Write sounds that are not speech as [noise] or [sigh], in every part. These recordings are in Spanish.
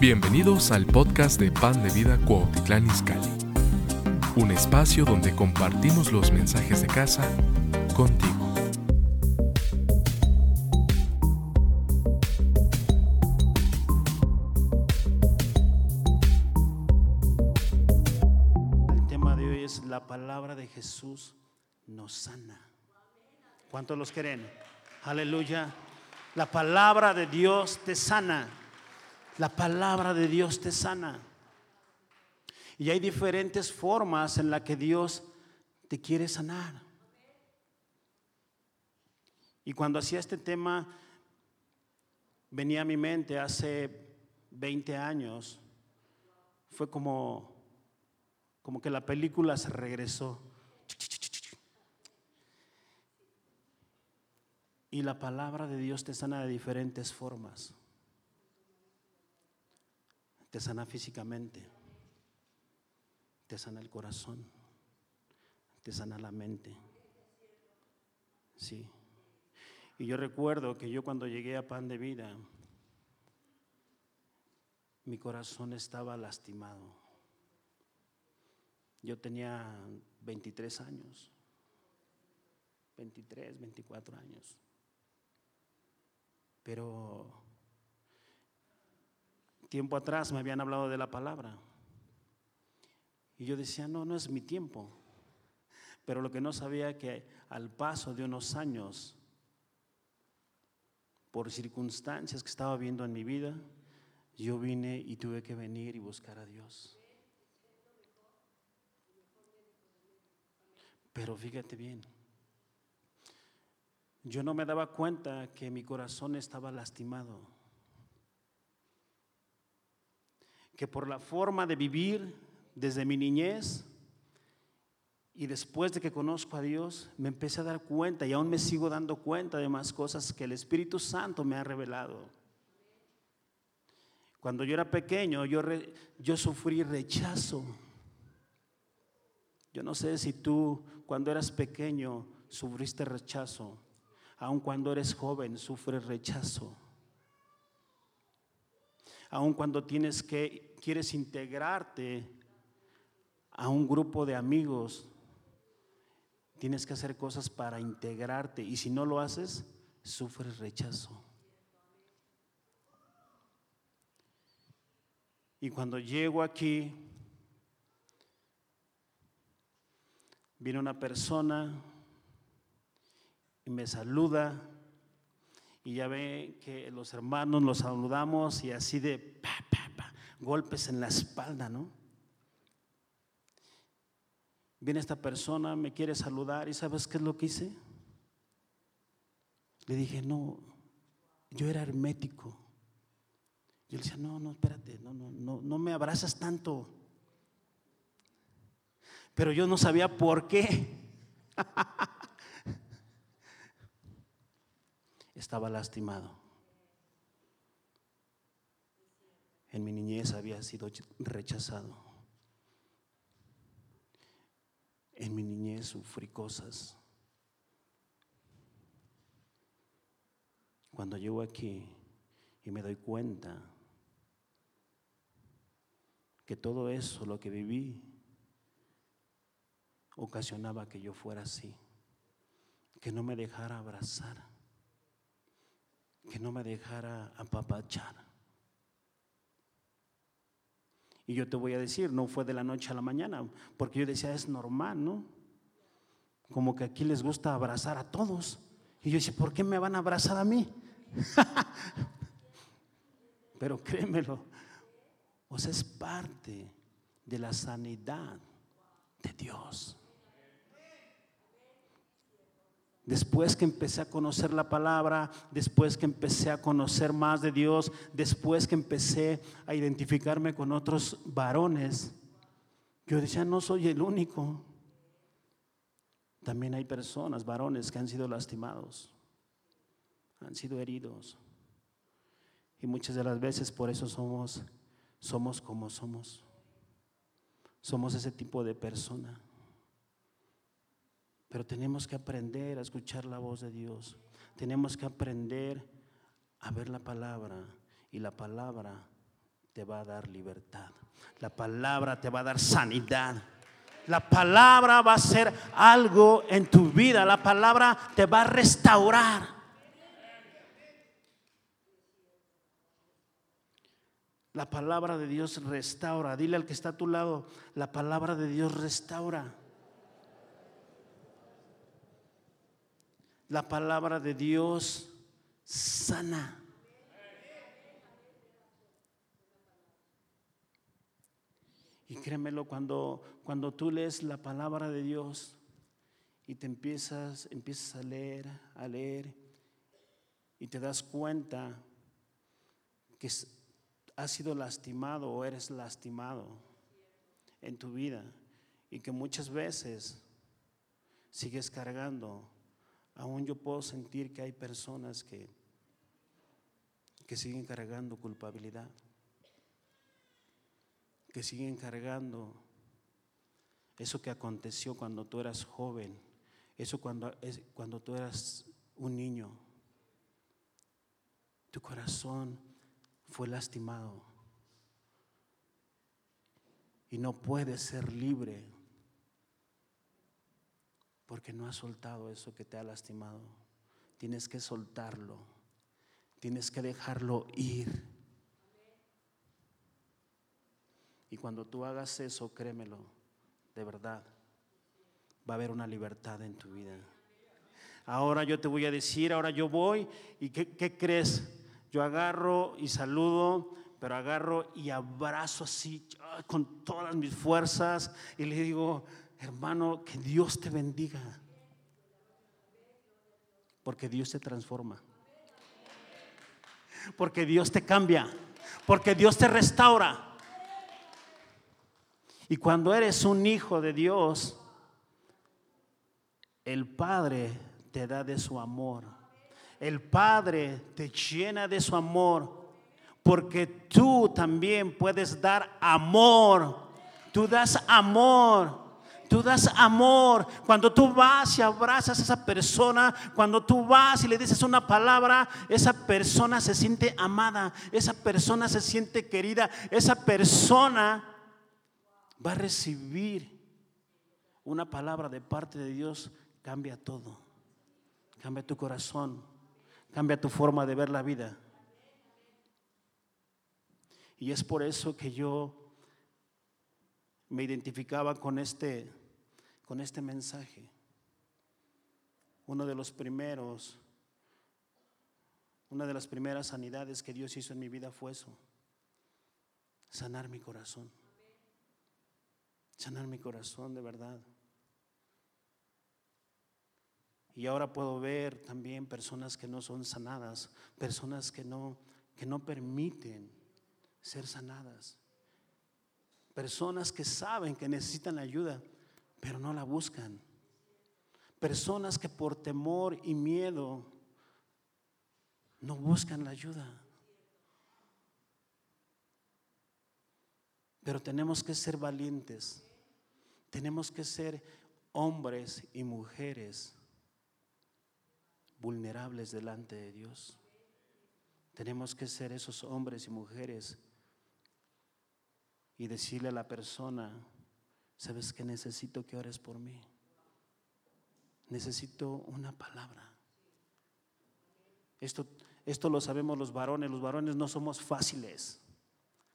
Bienvenidos al podcast de Pan de Vida Cuautitlán Izcalli. Un espacio donde compartimos los mensajes de casa contigo. El tema de hoy es la palabra de Jesús nos sana. ¿Cuántos los creen? Aleluya. La palabra de Dios te sana. La palabra de Dios te sana. Y hay diferentes formas en las que Dios te quiere sanar. Y cuando hacía este tema, venía a mi mente hace 20 años, fue como, como que la película se regresó. Y la palabra de Dios te sana de diferentes formas. Te sana físicamente, te sana el corazón, te sana la mente. Sí. Y yo recuerdo que yo cuando llegué a Pan de Vida, mi corazón estaba lastimado. Yo tenía 23 años, 23, 24 años. Pero tiempo atrás me habían hablado de la palabra. Y yo decía, no, no es mi tiempo. Pero lo que no sabía que al paso de unos años, por circunstancias que estaba viendo en mi vida, yo vine y tuve que venir y buscar a Dios. Pero fíjate bien, yo no me daba cuenta que mi corazón estaba lastimado. Que por la forma de vivir desde mi niñez y después de que conozco a Dios, me empecé a dar cuenta y aún me sigo dando cuenta de más cosas que el Espíritu Santo me ha revelado. Cuando yo era pequeño, yo, yo sufrí rechazo. Yo no sé si tú, cuando eras pequeño, sufriste rechazo aun cuando eres joven, sufres rechazo. Aun cuando tienes que, quieres integrarte a un grupo de amigos, tienes que hacer cosas para integrarte. Y si no lo haces, sufres rechazo. Y cuando llego aquí, viene una persona y me saluda y ya ve que los hermanos los saludamos y así de pa, pa, pa, golpes en la espalda, ¿no? Viene esta persona, me quiere saludar y ¿sabes qué es lo que hice? Le dije, no, yo era hermético. Yo le decía, no, no, espérate, no, no, no, no me abrazas tanto. Pero yo no sabía por qué. [laughs] estaba lastimado. En mi niñez había sido rechazado. En mi niñez sufrí cosas. Cuando llego aquí y me doy cuenta que todo eso, lo que viví, ocasionaba que yo fuera así, que no me dejara abrazar que no me dejara apapachar. Y yo te voy a decir, no fue de la noche a la mañana, porque yo decía, es normal, ¿no? Como que aquí les gusta abrazar a todos. Y yo decía, ¿por qué me van a abrazar a mí? [laughs] Pero créemelo, o sea, es parte de la sanidad de Dios. Después que empecé a conocer la palabra, después que empecé a conocer más de Dios, después que empecé a identificarme con otros varones, yo decía, no soy el único. También hay personas, varones, que han sido lastimados, han sido heridos. Y muchas de las veces por eso somos, somos como somos. Somos ese tipo de persona. Pero tenemos que aprender a escuchar la voz de Dios. Tenemos que aprender a ver la palabra. Y la palabra te va a dar libertad. La palabra te va a dar sanidad. La palabra va a ser algo en tu vida. La palabra te va a restaurar. La palabra de Dios restaura. Dile al que está a tu lado, la palabra de Dios restaura. La palabra de Dios sana. Y créemelo, cuando, cuando tú lees la palabra de Dios y te empiezas, empiezas a leer, a leer, y te das cuenta que has sido lastimado o eres lastimado en tu vida y que muchas veces sigues cargando, aún yo puedo sentir que hay personas que, que siguen cargando culpabilidad, que siguen cargando eso que aconteció cuando tú eras joven, eso cuando, cuando tú eras un niño. Tu corazón fue lastimado. Y no puedes ser libre porque no has soltado eso que te ha lastimado. Tienes que soltarlo. Tienes que dejarlo ir. Y cuando tú hagas eso, créemelo, de verdad, va a haber una libertad en tu vida. Ahora yo te voy a decir, ahora yo voy y ¿qué, qué crees? Yo agarro y saludo, pero agarro y abrazo así con todas mis fuerzas y le digo, hermano, que Dios te bendiga. Porque Dios te transforma. Porque Dios te cambia. Porque Dios te restaura. Y cuando eres un hijo de Dios, el Padre te da de su amor el Padre te llena de su amor, porque tú también puedes dar amor. Tú das amor. Tú das amor. Cuando tú vas y abrazas a esa persona, cuando tú vas y le dices una palabra, esa persona se siente amada, esa persona se siente querida, esa persona va a recibir una palabra de parte de Dios, cambia todo, cambia tu corazón, cambia tu forma de ver la vida. Y es por eso que yo me identificaba con este, con este mensaje. Uno de los primeros, una de las primeras sanidades que Dios hizo en mi vida fue eso, sanar mi corazón, sanar mi corazón de verdad. Y ahora puedo ver también personas que no son sanadas, personas que no, que no permiten ser sanadas. Personas que saben que necesitan ayuda, pero no la buscan. Personas que por temor y miedo no buscan la ayuda. Pero tenemos que ser valientes. Tenemos que ser hombres y mujeres vulnerables delante de Dios. Tenemos que ser esos hombres y mujeres y decirle a la persona, ¿sabes que necesito que ores por mí? Necesito una palabra. Esto, esto lo sabemos los varones, los varones no somos fáciles,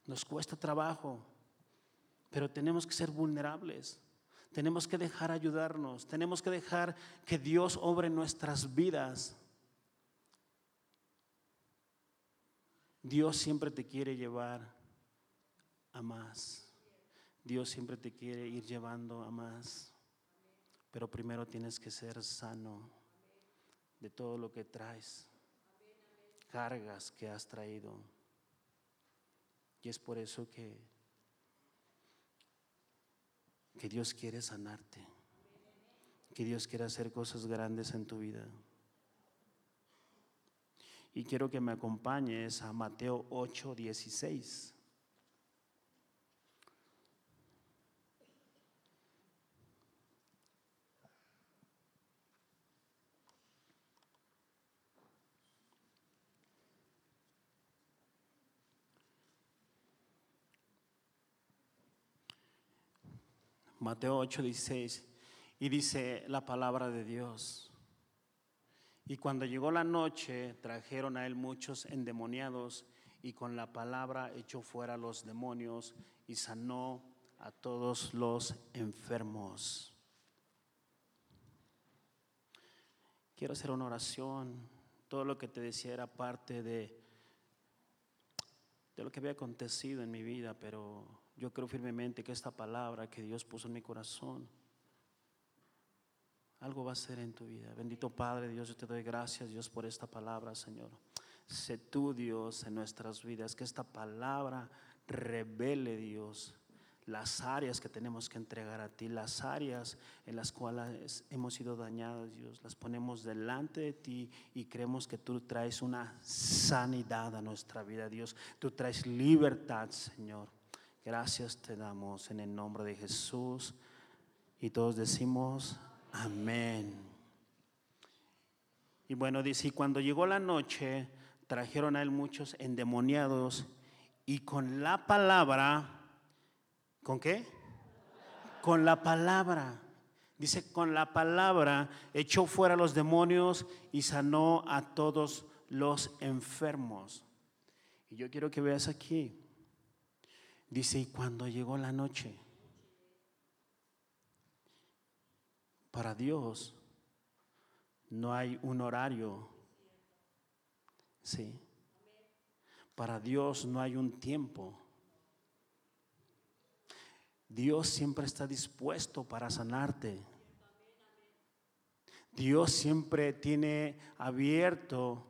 nos cuesta trabajo, pero tenemos que ser vulnerables. Tenemos que dejar ayudarnos, tenemos que dejar que Dios obre nuestras vidas. Dios siempre te quiere llevar a más. Dios siempre te quiere ir llevando a más. Pero primero tienes que ser sano de todo lo que traes, cargas que has traído. Y es por eso que que Dios quiere sanarte, que Dios quiere hacer cosas grandes en tu vida. Y quiero que me acompañes a Mateo 8, 16. Mateo 8, 16. Y dice la palabra de Dios. Y cuando llegó la noche, trajeron a él muchos endemoniados y con la palabra echó fuera los demonios y sanó a todos los enfermos. Quiero hacer una oración. Todo lo que te decía era parte de, de lo que había acontecido en mi vida, pero yo creo firmemente que esta palabra que Dios puso en mi corazón, algo va a ser en tu vida. Bendito Padre Dios, yo te doy gracias Dios por esta palabra, Señor. Sé tú Dios en nuestras vidas, que esta palabra revele Dios las áreas que tenemos que entregar a ti, las áreas en las cuales hemos sido dañados, Dios, las ponemos delante de ti y creemos que tú traes una sanidad a nuestra vida, Dios. Tú traes libertad, Señor. Gracias te damos en el nombre de Jesús. Y todos decimos, amén. Y bueno, dice, y cuando llegó la noche, trajeron a él muchos endemoniados y con la palabra, ¿con qué? Con la palabra. Dice, con la palabra echó fuera los demonios y sanó a todos los enfermos. Y yo quiero que veas aquí, Dice, y cuando llegó la noche, para Dios no hay un horario. Sí. Para Dios no hay un tiempo. Dios siempre está dispuesto para sanarte. Dios siempre tiene abierto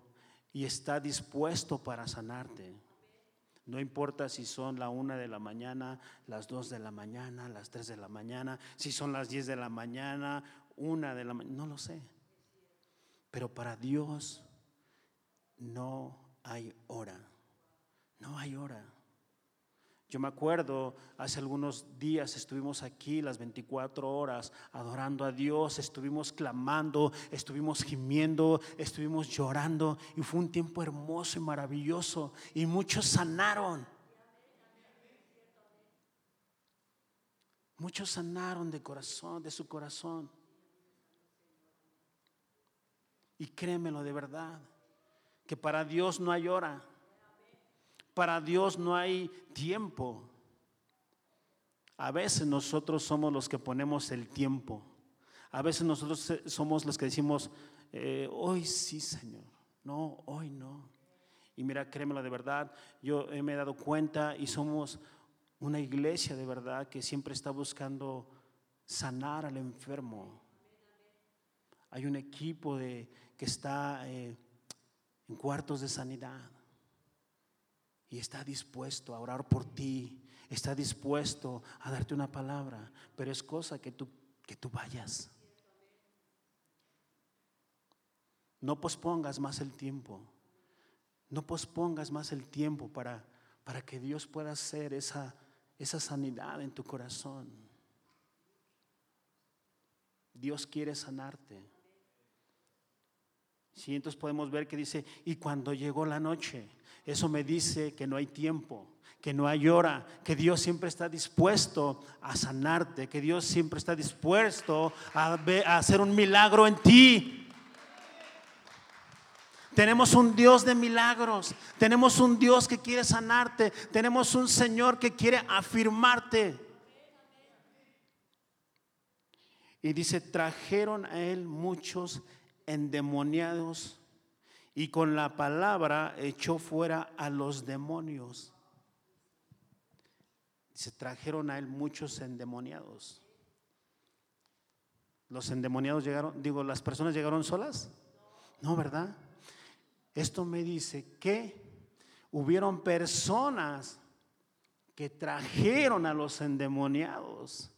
y está dispuesto para sanarte. No importa si son la una de la mañana, las dos de la mañana, las tres de la mañana, si son las diez de la mañana, una de la mañana, no lo sé. Pero para Dios no hay hora, no hay hora. Yo me acuerdo, hace algunos días estuvimos aquí las 24 horas adorando a Dios, estuvimos clamando, estuvimos gimiendo, estuvimos llorando y fue un tiempo hermoso y maravilloso y muchos sanaron. Muchos sanaron de corazón, de su corazón. Y créemelo de verdad, que para Dios no hay hora. Para Dios no hay tiempo. A veces nosotros somos los que ponemos el tiempo. A veces nosotros somos los que decimos, eh, hoy sí, Señor. No, hoy no. Y mira, créemelo de verdad, yo me he dado cuenta y somos una iglesia de verdad que siempre está buscando sanar al enfermo. Hay un equipo de, que está eh, en cuartos de sanidad y está dispuesto a orar por ti, está dispuesto a darte una palabra, pero es cosa que tú, que tú vayas. No pospongas más el tiempo, no pospongas más el tiempo para, para que Dios pueda hacer esa, esa sanidad en tu corazón. Dios quiere sanarte. Si entonces podemos ver que dice, y cuando llegó la noche, eso me dice que no hay tiempo, que no hay hora, que Dios siempre está dispuesto a sanarte, que Dios siempre está dispuesto a, hacer un milagro en ti. Tenemos un Dios de milagros, tenemos un Dios que quiere sanarte, tenemos un Señor que quiere afirmarte. Y dice, trajeron a él muchos endemoniados y con la palabra echó fuera a los demonios. Se trajeron a él muchos endemoniados. Los endemoniados llegaron, digo, las personas llegaron solas. No, ¿verdad? Esto me dice que hubieron personas que trajeron a los endemoniados,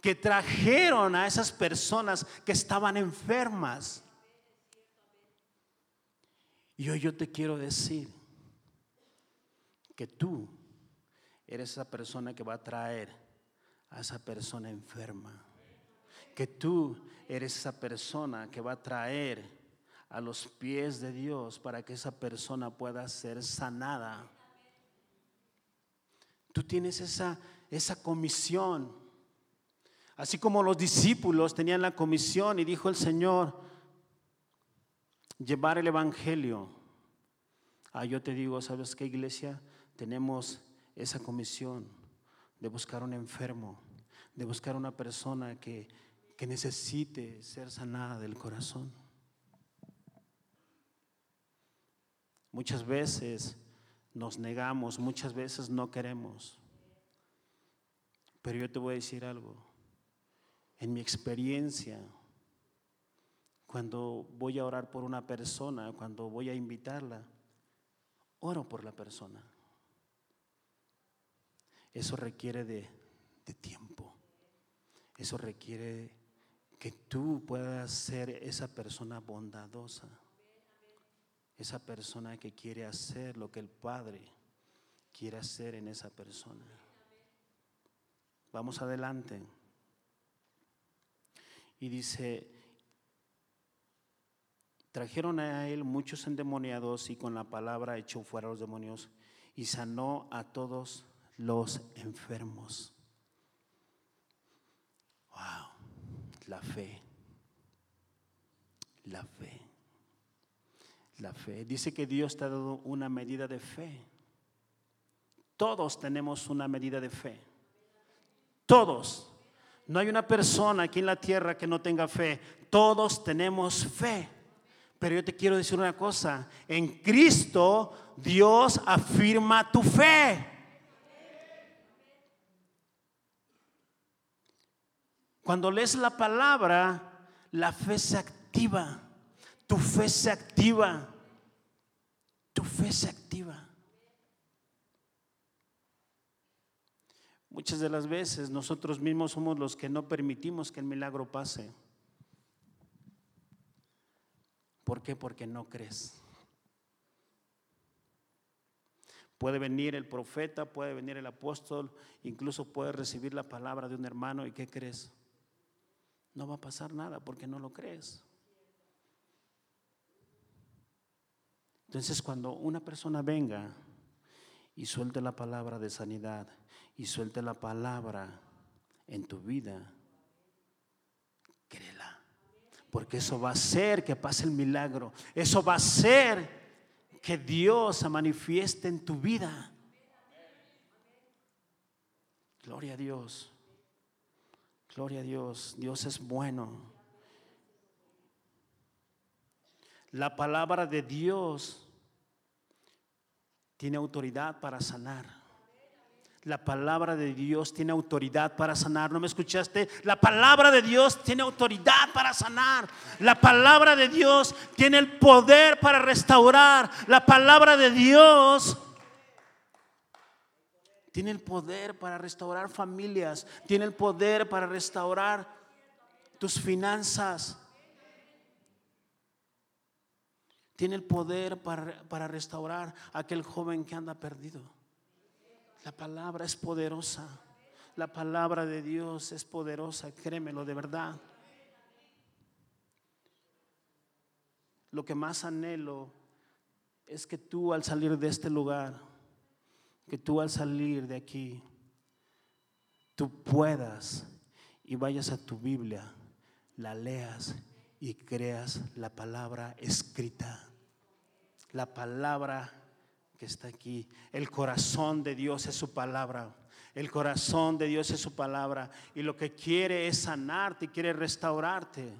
que trajeron a esas personas que estaban enfermas. Y hoy yo te quiero decir que tú eres esa persona que va a traer a esa persona enferma. Que tú eres esa persona que va a traer a los pies de Dios para que esa persona pueda ser sanada. Tú tienes esa, esa comisión. Así como los discípulos tenían la comisión y dijo el Señor, llevar el Evangelio. Ah, yo te digo, ¿sabes qué iglesia? Tenemos esa comisión de buscar un enfermo, de buscar una persona que, que necesite ser sanada del corazón. Muchas veces nos negamos, muchas veces no queremos. Pero yo te voy a decir algo. En mi experiencia, cuando voy a orar por una persona, cuando voy a invitarla, oro por la persona. Eso requiere de, de tiempo. Eso requiere que tú puedas ser esa persona bondadosa esa persona que quiere hacer lo que el Padre quiere hacer en esa persona. Vamos adelante. Y dice, trajeron a él muchos endemoniados y con la palabra echó fuera a los demonios y sanó a todos los enfermos. Wow, la fe, la fe. La fe. Dice que Dios te ha dado una medida de fe. Todos tenemos una medida de fe. Todos. No hay una persona aquí en la tierra que no tenga fe. Todos tenemos fe. Pero yo te quiero decir una cosa. En Cristo Dios afirma tu fe. Cuando lees la palabra, la fe se activa tu fe se activa. Tu fe se activa. Muchas de las veces nosotros mismos somos los que no permitimos que el milagro pase. ¿Por qué? Porque no crees. Puede venir el profeta, puede venir el apóstol, incluso puede recibir la palabra de un hermano y ¿qué crees? No va a pasar nada porque no lo crees. Entonces cuando una persona venga y suelte la palabra de sanidad y suelte la palabra en tu vida, Porque eso va a hacer que pase el milagro. Eso va a hacer que Dios se manifieste en tu vida. Gloria a Dios. Gloria a Dios. Dios es bueno. La palabra de Dios tiene autoridad para sanar. La palabra de Dios tiene autoridad para sanar. ¿No me escuchaste? La palabra de Dios tiene autoridad para sanar. La palabra de Dios tiene el poder para restaurar. La palabra de Dios tiene el poder para restaurar familias. Tiene el poder para restaurar tus finanzas. Tiene el poder para, restaurar a aquel joven que anda perdido. La palabra es poderosa. La palabra de Dios es poderosa, créemelo de verdad. Lo que más anhelo es que tú al salir de este lugar, que tú al salir de aquí, tú puedas y vayas a tu Biblia, la leas y creas la palabra escrita. La palabra que está aquí. El corazón de Dios es su palabra. El corazón de Dios es su palabra. Y lo que quiere es sanarte, quiere restaurarte.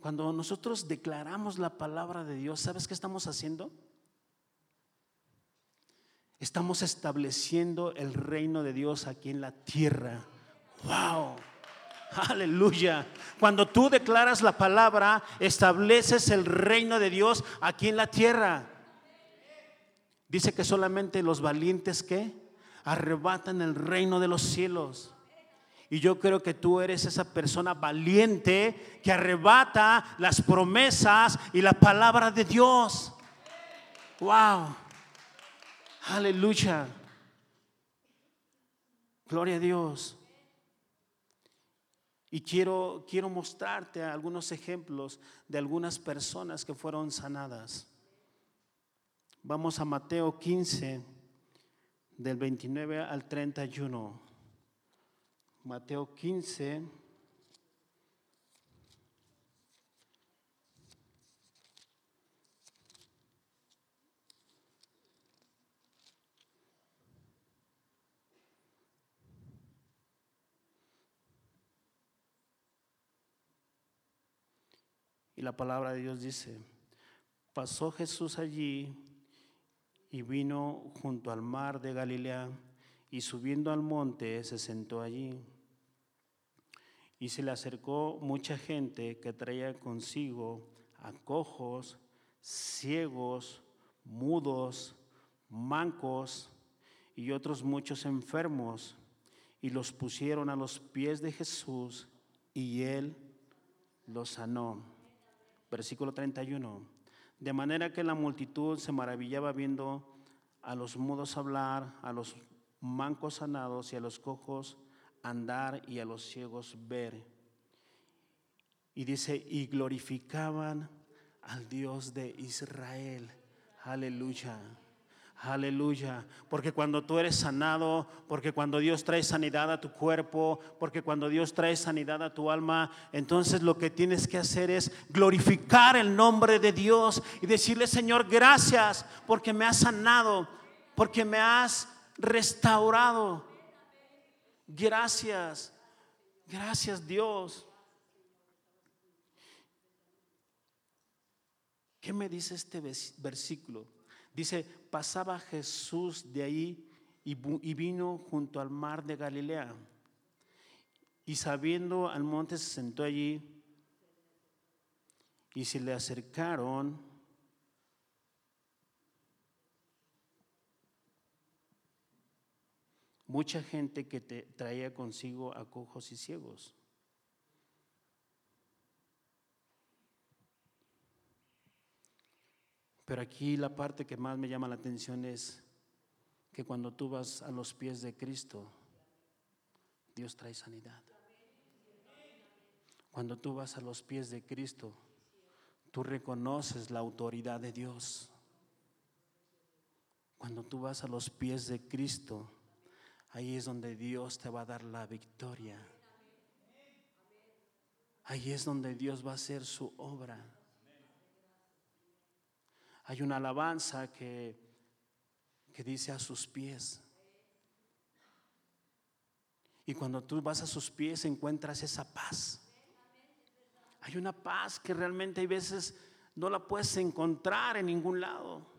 Cuando nosotros declaramos la palabra de Dios, ¿sabes qué estamos haciendo? Estamos estableciendo el reino de Dios aquí en la tierra. Wow. Aleluya. Cuando tú declaras la palabra, estableces el reino de Dios aquí en la tierra. Dice que solamente los valientes que arrebatan el reino de los cielos. Y yo creo que tú eres esa persona valiente que arrebata las promesas y la palabra de Dios. Wow. Aleluya. Gloria a Dios. Y quiero, quiero mostrarte algunos ejemplos de algunas personas que fueron sanadas. Vamos a Mateo 15, del 29 al 31. Mateo 15. La palabra de Dios dice, pasó Jesús allí y vino junto al mar de Galilea y subiendo al monte se sentó allí. Y se le acercó mucha gente que traía consigo a cojos, ciegos, mudos, mancos y otros muchos enfermos, y los pusieron a los pies de Jesús y él los sanó. Versículo 31. De manera que la multitud se maravillaba viendo a los mudos hablar, a los mancos sanados y a los cojos andar y a los ciegos ver. Y dice, y glorificaban al Dios de Israel. Aleluya. Aleluya. Porque cuando tú eres sanado, porque cuando Dios trae sanidad a tu cuerpo, porque cuando Dios trae sanidad a tu alma, entonces lo que tienes que hacer es glorificar el nombre de Dios y decirle, Señor, gracias porque me has sanado, porque me has restaurado. Gracias, gracias Dios. ¿Qué me dice este versículo? Dice, pasaba Jesús de ahí y vino junto al mar de Galilea. Y sabiendo al monte se sentó allí y se le acercaron mucha gente que te traía consigo a cojos y ciegos. Pero aquí la parte que más me llama la atención es que cuando tú vas a los pies de Cristo, Dios trae sanidad. Cuando tú vas a los pies de Cristo, tú reconoces la autoridad de Dios. Cuando tú vas a los pies de Cristo, Ahí es donde Dios te va a dar la victoria. Ahí es donde Dios va a hacer su obra. Hay una alabanza que, que dice a sus pies. Y cuando tú vas a sus pies encuentras esa paz. Hay una paz que realmente hay veces no la puedes encontrar en ningún lado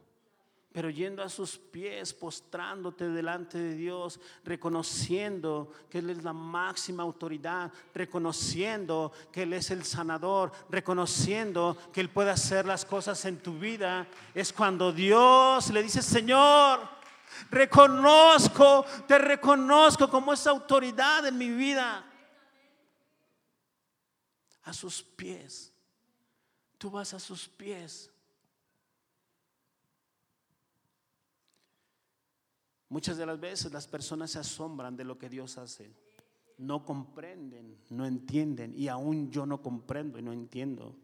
pero yendo a sus pies, postrándote delante de Dios, reconociendo que Él es la máxima autoridad, reconociendo que Él es el sanador, reconociendo que Él puede hacer las cosas en tu vida, es cuando Dios le dice, Señor, reconozco, te reconozco como esa autoridad en mi vida. A sus pies, tú vas a sus pies Muchas de las veces las personas se asombran de lo que Dios hace. No comprenden, no entienden y aún yo no comprendo y no entiendo.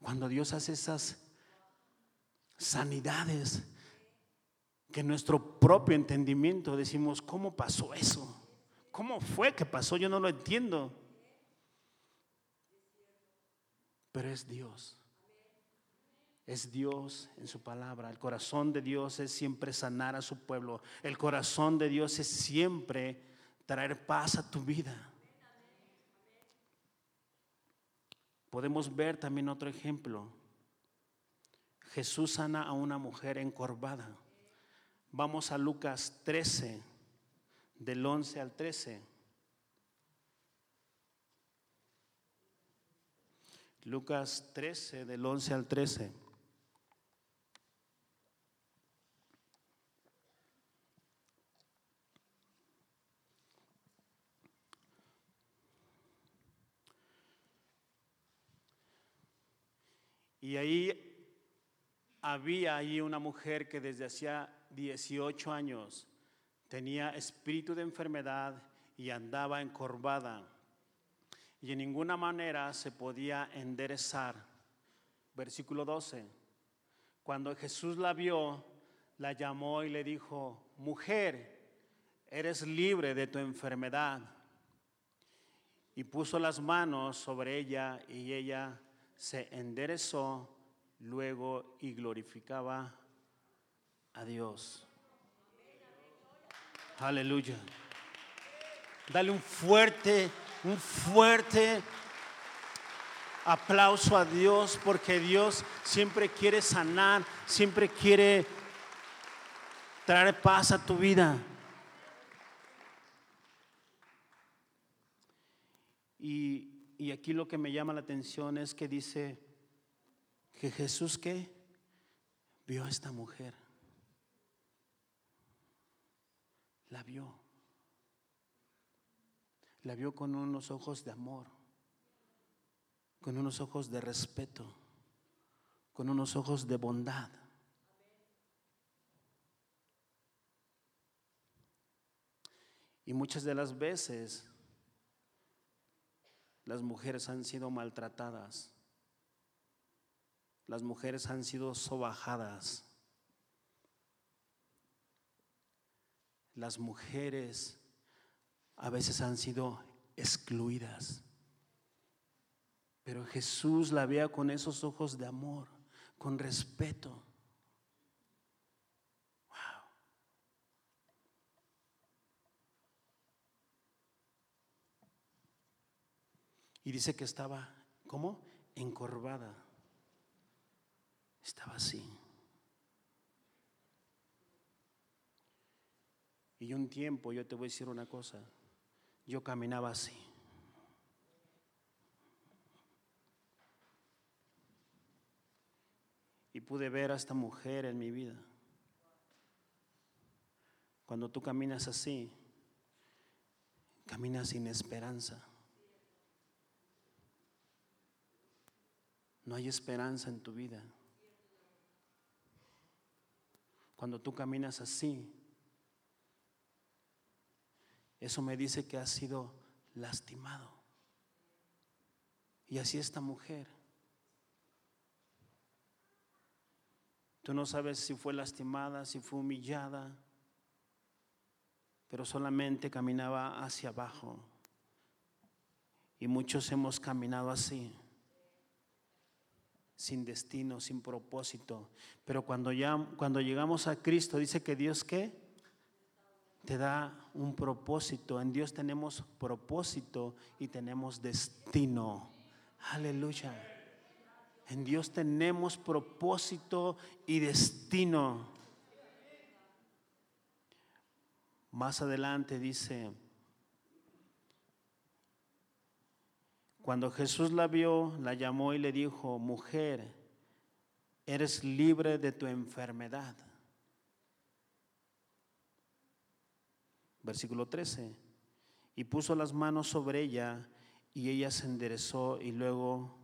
Cuando Dios hace esas sanidades que nuestro propio entendimiento decimos, ¿cómo pasó eso? ¿Cómo fue que pasó? Yo no lo entiendo. Pero es Dios es Dios en su palabra. El corazón de Dios es siempre sanar a su pueblo. El corazón de Dios es siempre traer paz a tu vida. Podemos ver también otro ejemplo. Jesús sana a una mujer encorvada. Vamos a Lucas 13, del 11 al 13. Lucas 13, del 11 al 13. Y ahí había ahí una mujer que desde hacía 18 años tenía espíritu de enfermedad y andaba encorvada y en ninguna manera se podía enderezar. Versículo 12. Cuando Jesús la vio, la llamó y le dijo, mujer, eres libre de tu enfermedad. Y puso las manos sobre ella y ella se enderezó luego y glorificaba a Dios. Aleluya. Dale un fuerte, un fuerte aplauso a Dios porque Dios siempre quiere sanar, siempre quiere traer paz a tu vida. Y, y, aquí lo que me llama la atención es que dice que Jesús que vio a esta mujer. La vio. La vio con unos ojos de amor, con unos ojos de respeto, con unos ojos de bondad. Y muchas de las veces las mujeres han sido maltratadas, las mujeres han sido sobajadas, las mujeres a veces han sido excluidas. Pero Jesús la vea con esos ojos de amor, con respeto. Y dice que estaba, ¿cómo? Encorvada. Estaba así. Y un tiempo, yo te voy a decir una cosa, yo caminaba así. Y pude ver a esta mujer en mi vida. Cuando tú caminas así, caminas sin esperanza. No hay esperanza en tu vida. Cuando tú caminas así, eso me dice que has sido lastimado. Y así esta mujer. Tú no sabes si fue lastimada, si fue humillada, pero solamente caminaba hacia abajo. Y muchos hemos caminado así sin destino, sin propósito. Pero cuando, ya, cuando llegamos a Cristo, dice que Dios qué? Te da un propósito. En Dios tenemos propósito y tenemos destino. Aleluya. En Dios tenemos propósito y destino. Más adelante dice, Cuando Jesús la vio, la llamó y le dijo, mujer, eres libre de tu enfermedad. Versículo 13. Y puso las manos sobre ella y ella se enderezó y luego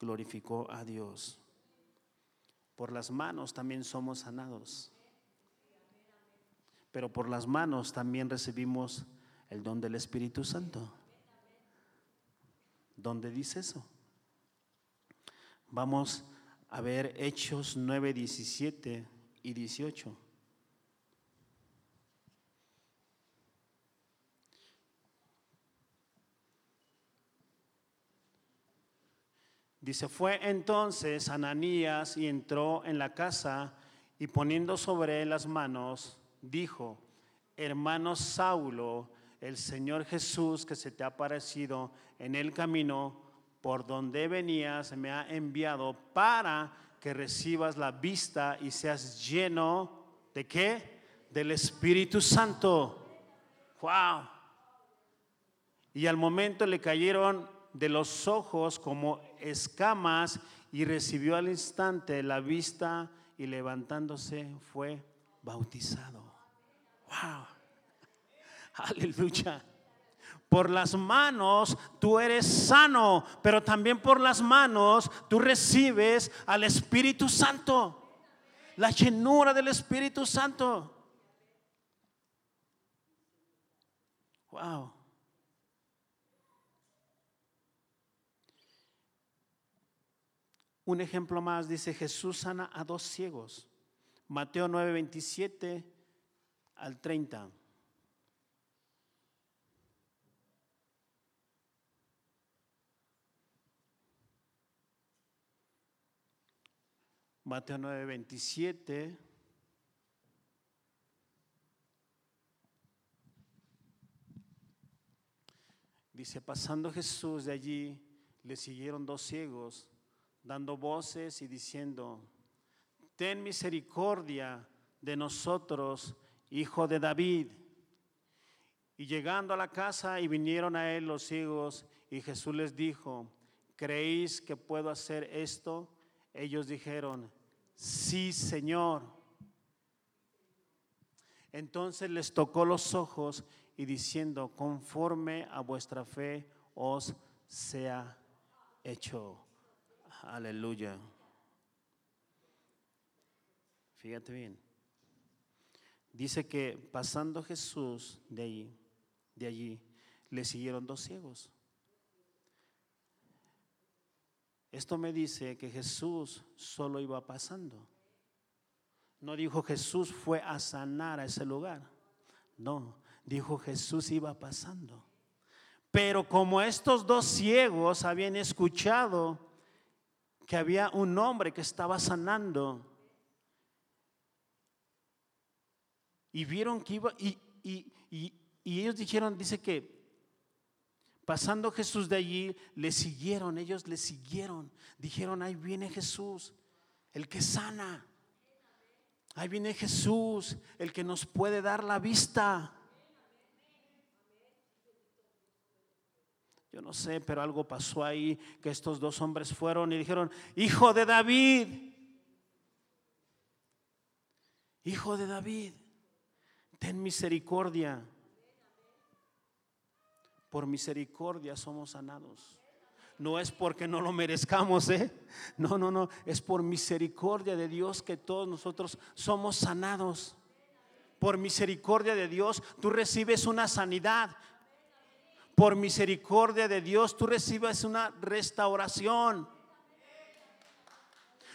glorificó a Dios. Por las manos también somos sanados. Pero por las manos también recibimos el don del Espíritu Santo. ¿Dónde dice eso? Vamos a ver Hechos 9, 17 y 18. Dice, fue entonces Ananías y entró en la casa y poniendo sobre él las manos, dijo, hermano Saulo, el Señor Jesús que se te ha aparecido en el camino por donde venías me ha enviado para que recibas la vista y seas lleno de qué? Del Espíritu Santo. Wow. Y al momento le cayeron de los ojos como escamas y recibió al instante la vista y levantándose fue bautizado. Wow. [laughs] Aleluya. Por las manos tú eres sano, pero también por las manos tú recibes al Espíritu Santo. La llenura del Espíritu Santo. Wow. Un ejemplo más dice Jesús sana a dos ciegos. Mateo 9, 27 al 30. Mateo 9, 27. Dice, pasando Jesús de allí, le siguieron dos ciegos, dando voces y diciendo, ten misericordia de nosotros, hijo de David. Y llegando a la casa y vinieron a él los ciegos, y Jesús les dijo, ¿creéis que puedo hacer esto? Ellos dijeron, sí, Señor. Entonces les tocó los ojos y diciendo, conforme a vuestra fe os sea hecho. Aleluya. Fíjate bien. Dice que pasando Jesús de allí, de allí, le siguieron dos ciegos. Esto me dice que Jesús solo iba pasando. No dijo Jesús fue a sanar a ese lugar. No, dijo Jesús iba pasando. Pero como estos dos ciegos habían escuchado que había un hombre que estaba sanando y vieron que iba, y, ellos dijeron, dice que Pasando Jesús de allí, le siguieron, ellos le siguieron. Dijeron, ahí viene Jesús, el que sana. Ahí viene Jesús, el que nos puede dar la vista. Yo no sé, pero algo pasó ahí, que estos dos hombres fueron y dijeron, hijo de David, hijo de David, ten misericordia por misericordia somos sanados. No es porque no lo merezcamos, ¿eh? No, no, no. Es por misericordia de Dios que todos nosotros somos sanados. Por misericordia de Dios tú recibes una sanidad. Por misericordia de Dios tú recibes una restauración.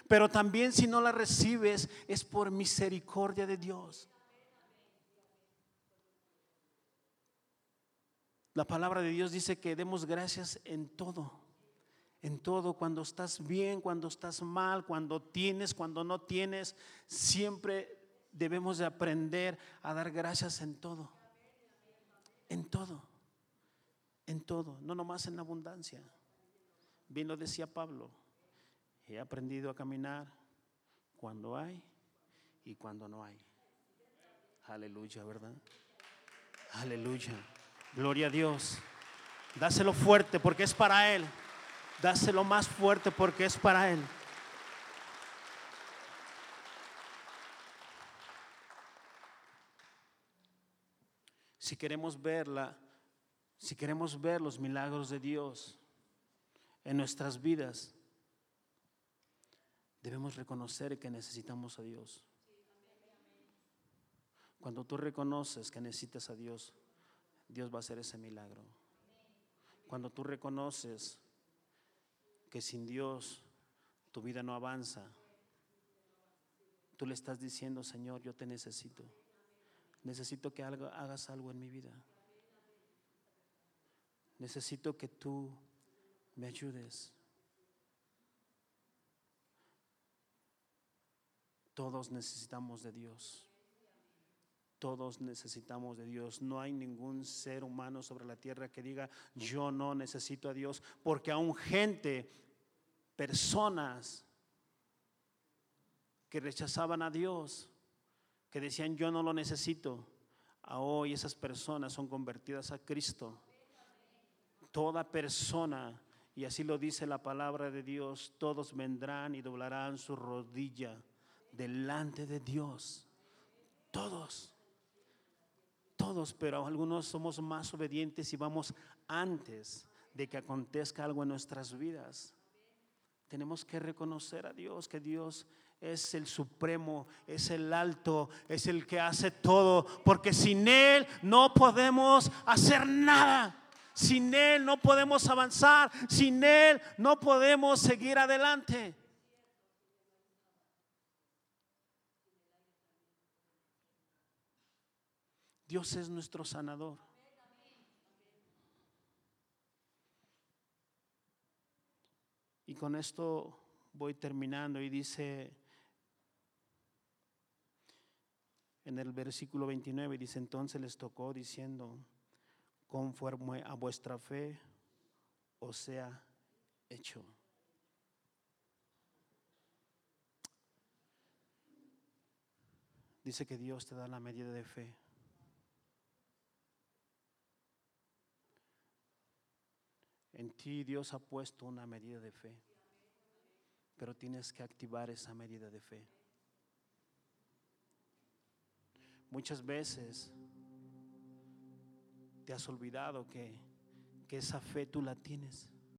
Pero también si no la recibes es por misericordia de Dios. La palabra de Dios dice que demos gracias en todo. En todo, cuando estás bien, cuando estás mal, cuando tienes, cuando no tienes, siempre debemos de aprender a dar gracias en todo. En todo. En todo, no nomás en abundancia. Bien lo decía Pablo. He aprendido a caminar cuando hay y cuando no hay. Aleluya, ¿verdad? Aleluya. Gloria a Dios. Dáselo fuerte porque es para Él. Dáselo más fuerte porque es para Él. Si queremos verla, si queremos ver los milagros de Dios en nuestras vidas, debemos reconocer que necesitamos a Dios. Cuando tú reconoces que necesitas a Dios, Dios va a hacer ese milagro. Cuando tú reconoces que sin Dios tu vida no avanza, tú le estás diciendo, Señor, yo te necesito. Necesito que hagas algo en mi vida. Necesito que tú me ayudes. Todos necesitamos de Dios. Todos necesitamos de Dios. No hay ningún ser humano sobre la tierra que diga, yo no necesito a Dios, porque aún gente, personas que rechazaban a Dios, que decían, yo no lo necesito, a hoy esas personas son convertidas a Cristo. Toda persona, y así lo dice la palabra de Dios, todos vendrán y doblarán su rodilla delante de Dios. Todos todos, pero algunos somos más obedientes y vamos antes de que acontezca algo en nuestras vidas. Tenemos que reconocer a Dios, que Dios es el supremo, es el alto, es el que hace todo, porque sin Él no podemos hacer nada. Sin Él no podemos avanzar, sin Él no podemos seguir adelante. Dios es nuestro sanador. Y con esto voy terminando y dice en el versículo 29, dice entonces les tocó diciendo, conforme a vuestra fe os sea hecho. Dice que Dios te da la medida de fe. En ti Dios ha puesto una medida de fe, pero tienes que activar esa medida de fe. Muchas veces te has olvidado que, que esa fe tú la tienes.